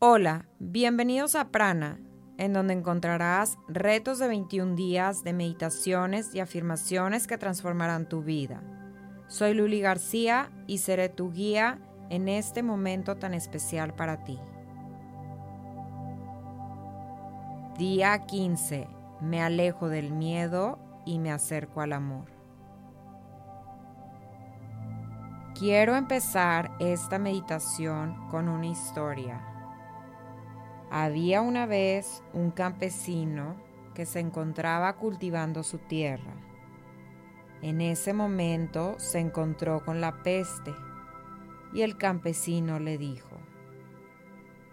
Hola, bienvenidos a Prana, en donde encontrarás retos de 21 días de meditaciones y afirmaciones que transformarán tu vida. Soy Luli García y seré tu guía en este momento tan especial para ti. Día 15. Me alejo del miedo y me acerco al amor. Quiero empezar esta meditación con una historia había una vez un campesino que se encontraba cultivando su tierra. En ese momento se encontró con la peste y el campesino le dijo,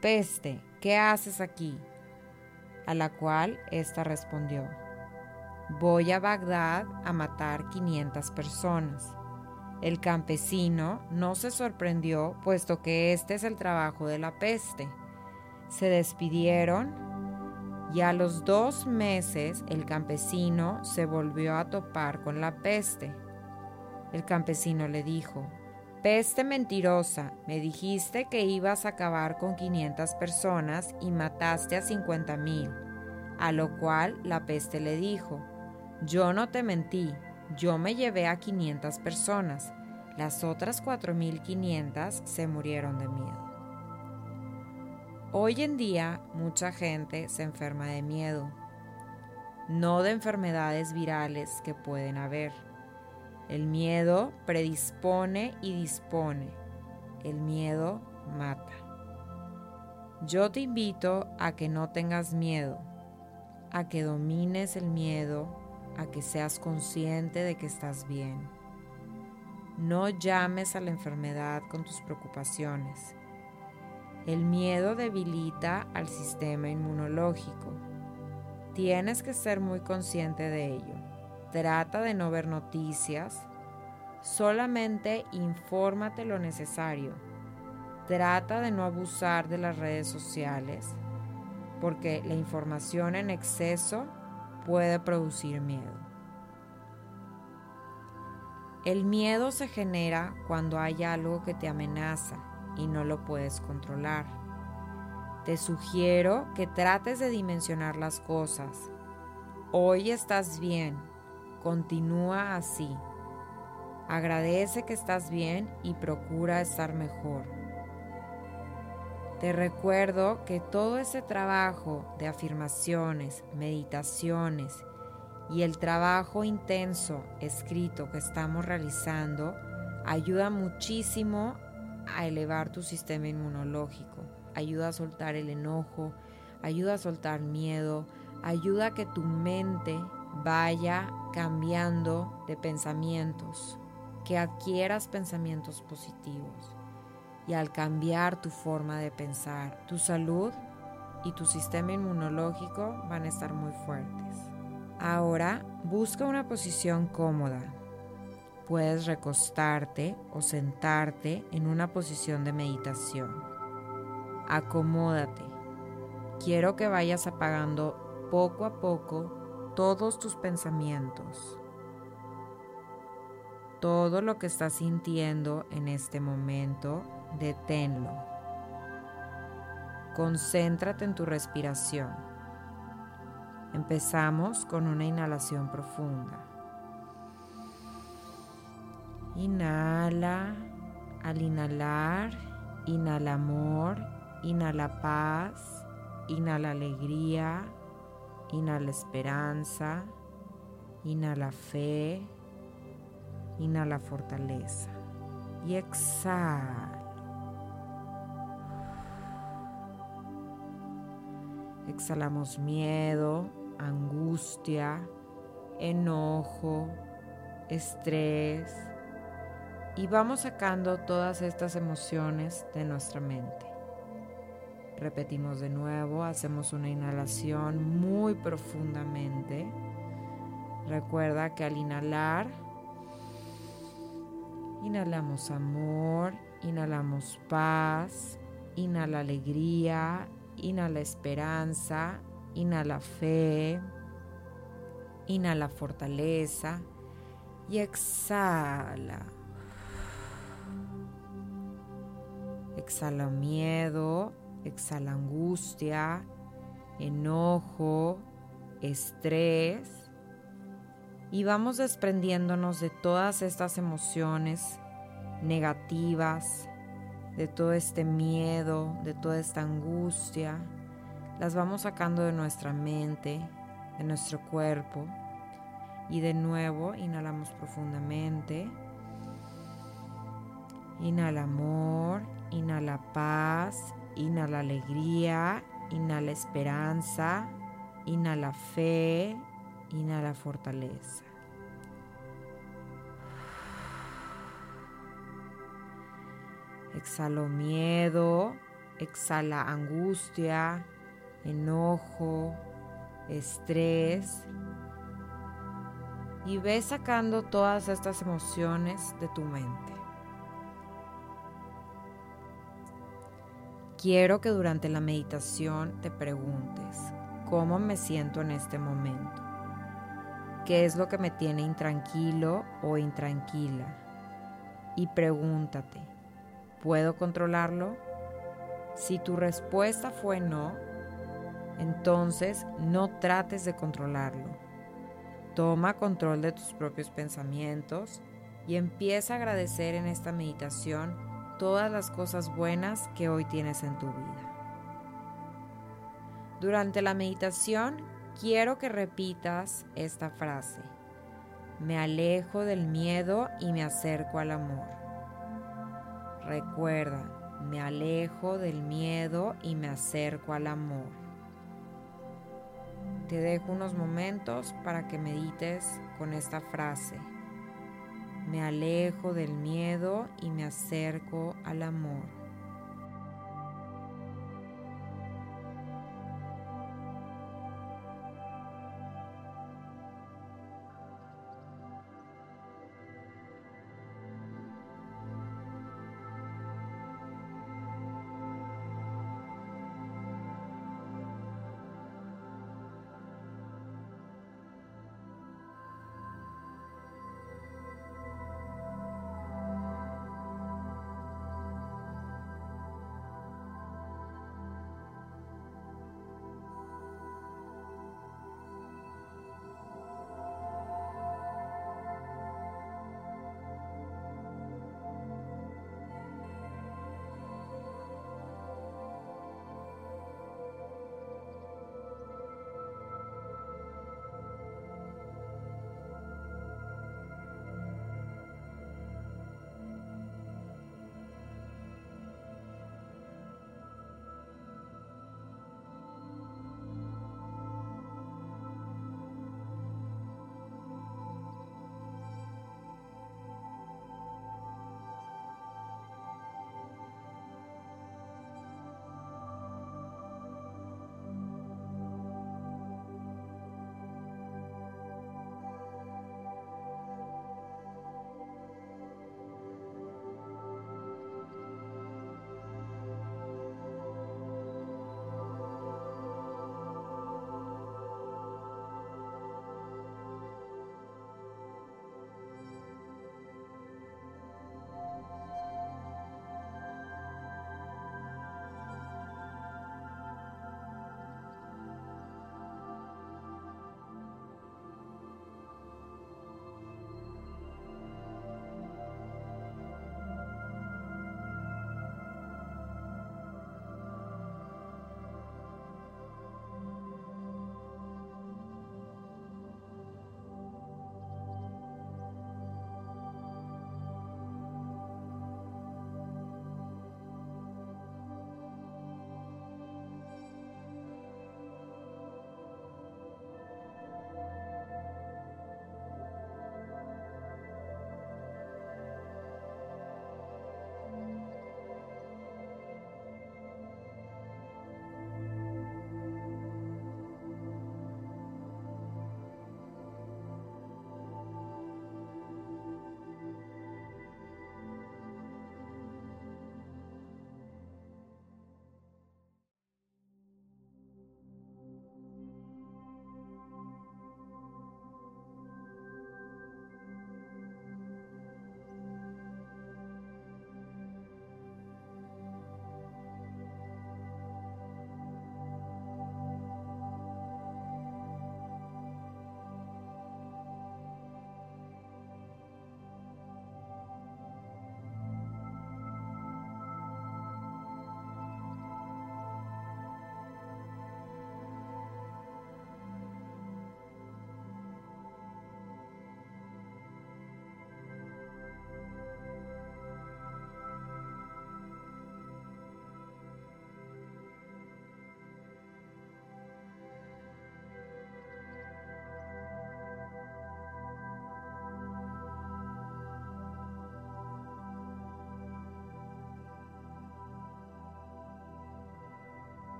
Peste, ¿qué haces aquí? A la cual ésta respondió, Voy a Bagdad a matar 500 personas. El campesino no se sorprendió puesto que este es el trabajo de la peste se despidieron y a los dos meses el campesino se volvió a topar con la peste. El campesino le dijo, Peste mentirosa, me dijiste que ibas a acabar con 500 personas y mataste a 50 mil. A lo cual la peste le dijo, Yo no te mentí, yo me llevé a 500 personas, las otras 4.500 se murieron de miedo. Hoy en día mucha gente se enferma de miedo, no de enfermedades virales que pueden haber. El miedo predispone y dispone. El miedo mata. Yo te invito a que no tengas miedo, a que domines el miedo, a que seas consciente de que estás bien. No llames a la enfermedad con tus preocupaciones. El miedo debilita al sistema inmunológico. Tienes que ser muy consciente de ello. Trata de no ver noticias. Solamente infórmate lo necesario. Trata de no abusar de las redes sociales porque la información en exceso puede producir miedo. El miedo se genera cuando hay algo que te amenaza y no lo puedes controlar. Te sugiero que trates de dimensionar las cosas. Hoy estás bien, continúa así. Agradece que estás bien y procura estar mejor. Te recuerdo que todo ese trabajo de afirmaciones, meditaciones y el trabajo intenso escrito que estamos realizando ayuda muchísimo a elevar tu sistema inmunológico, ayuda a soltar el enojo, ayuda a soltar miedo, ayuda a que tu mente vaya cambiando de pensamientos, que adquieras pensamientos positivos. Y al cambiar tu forma de pensar, tu salud y tu sistema inmunológico van a estar muy fuertes. Ahora busca una posición cómoda puedes recostarte o sentarte en una posición de meditación. Acomódate. Quiero que vayas apagando poco a poco todos tus pensamientos. Todo lo que estás sintiendo en este momento, deténlo. Concéntrate en tu respiración. Empezamos con una inhalación profunda. Inhala. Al inhalar, inhala amor, inhala paz, inhala alegría, inhala esperanza, inhala fe, inhala fortaleza. Y exhala. Exhalamos miedo, angustia, enojo, estrés, y vamos sacando todas estas emociones de nuestra mente. Repetimos de nuevo, hacemos una inhalación muy profundamente. Recuerda que al inhalar, inhalamos amor, inhalamos paz, inhala alegría, inhala esperanza, inhala fe, inhala fortaleza y exhala Exhala miedo, exhala angustia, enojo, estrés. Y vamos desprendiéndonos de todas estas emociones negativas, de todo este miedo, de toda esta angustia. Las vamos sacando de nuestra mente, de nuestro cuerpo. Y de nuevo inhalamos profundamente. Inhala amor, inhala paz, inhala alegría, inhala esperanza, inhala fe, inhala fortaleza. Exhalo miedo, exhala angustia, enojo, estrés. Y ve sacando todas estas emociones de tu mente. Quiero que durante la meditación te preguntes, ¿cómo me siento en este momento? ¿Qué es lo que me tiene intranquilo o intranquila? Y pregúntate, ¿puedo controlarlo? Si tu respuesta fue no, entonces no trates de controlarlo. Toma control de tus propios pensamientos y empieza a agradecer en esta meditación todas las cosas buenas que hoy tienes en tu vida. Durante la meditación quiero que repitas esta frase. Me alejo del miedo y me acerco al amor. Recuerda, me alejo del miedo y me acerco al amor. Te dejo unos momentos para que medites con esta frase. Me alejo del miedo y me acerco al amor.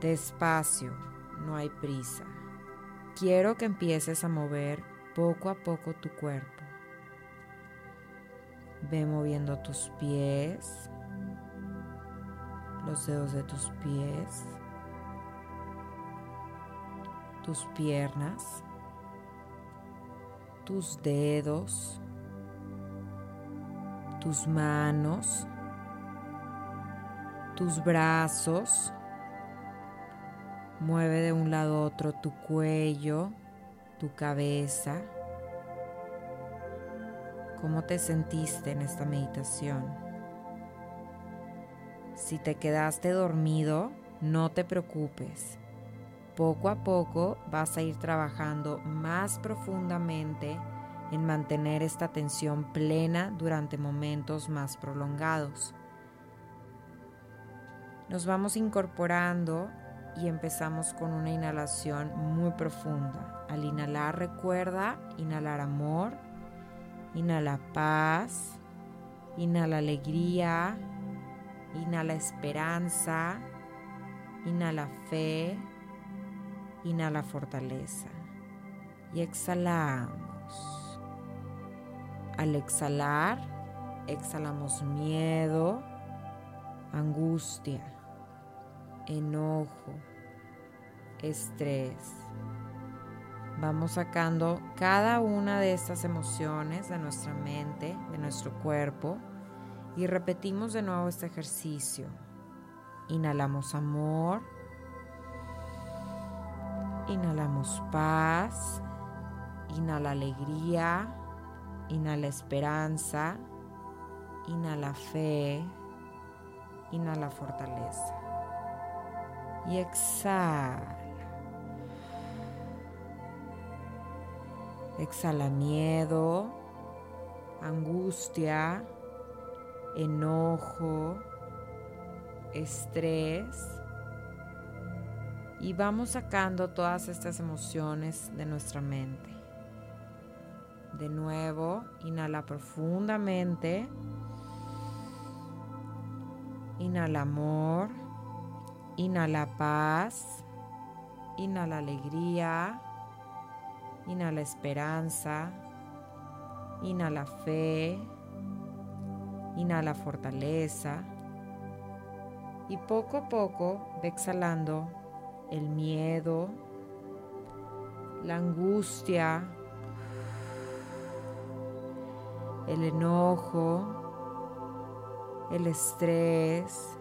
Despacio, no hay prisa. Quiero que empieces a mover poco a poco tu cuerpo. Ve moviendo tus pies, los dedos de tus pies, tus piernas, tus dedos, tus manos, tus brazos. Mueve de un lado a otro tu cuello, tu cabeza. ¿Cómo te sentiste en esta meditación? Si te quedaste dormido, no te preocupes. Poco a poco vas a ir trabajando más profundamente en mantener esta atención plena durante momentos más prolongados. Nos vamos incorporando y empezamos con una inhalación muy profunda. Al inhalar recuerda inhalar amor, inhala paz, inhala alegría, inhala esperanza, inhala fe, inhala fortaleza y exhalamos. Al exhalar, exhalamos miedo, angustia, enojo, estrés. Vamos sacando cada una de estas emociones de nuestra mente, de nuestro cuerpo y repetimos de nuevo este ejercicio. Inhalamos amor. Inhalamos paz. Inhala alegría. Inhala esperanza. Inhala fe. Inhala fortaleza. Y exhala. Exhala miedo, angustia, enojo, estrés. Y vamos sacando todas estas emociones de nuestra mente. De nuevo, inhala profundamente. Inhala amor. Inhala paz. Inhala alegría. Inhala esperanza. Inhala fe. Inhala fortaleza. Y poco a poco ve exhalando el miedo, la angustia, el enojo, el estrés.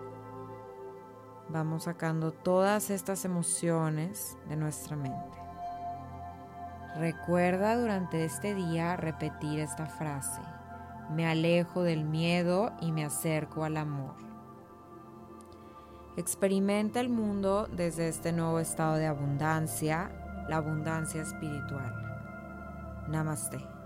Vamos sacando todas estas emociones de nuestra mente. Recuerda durante este día repetir esta frase. Me alejo del miedo y me acerco al amor. Experimenta el mundo desde este nuevo estado de abundancia, la abundancia espiritual. Namaste.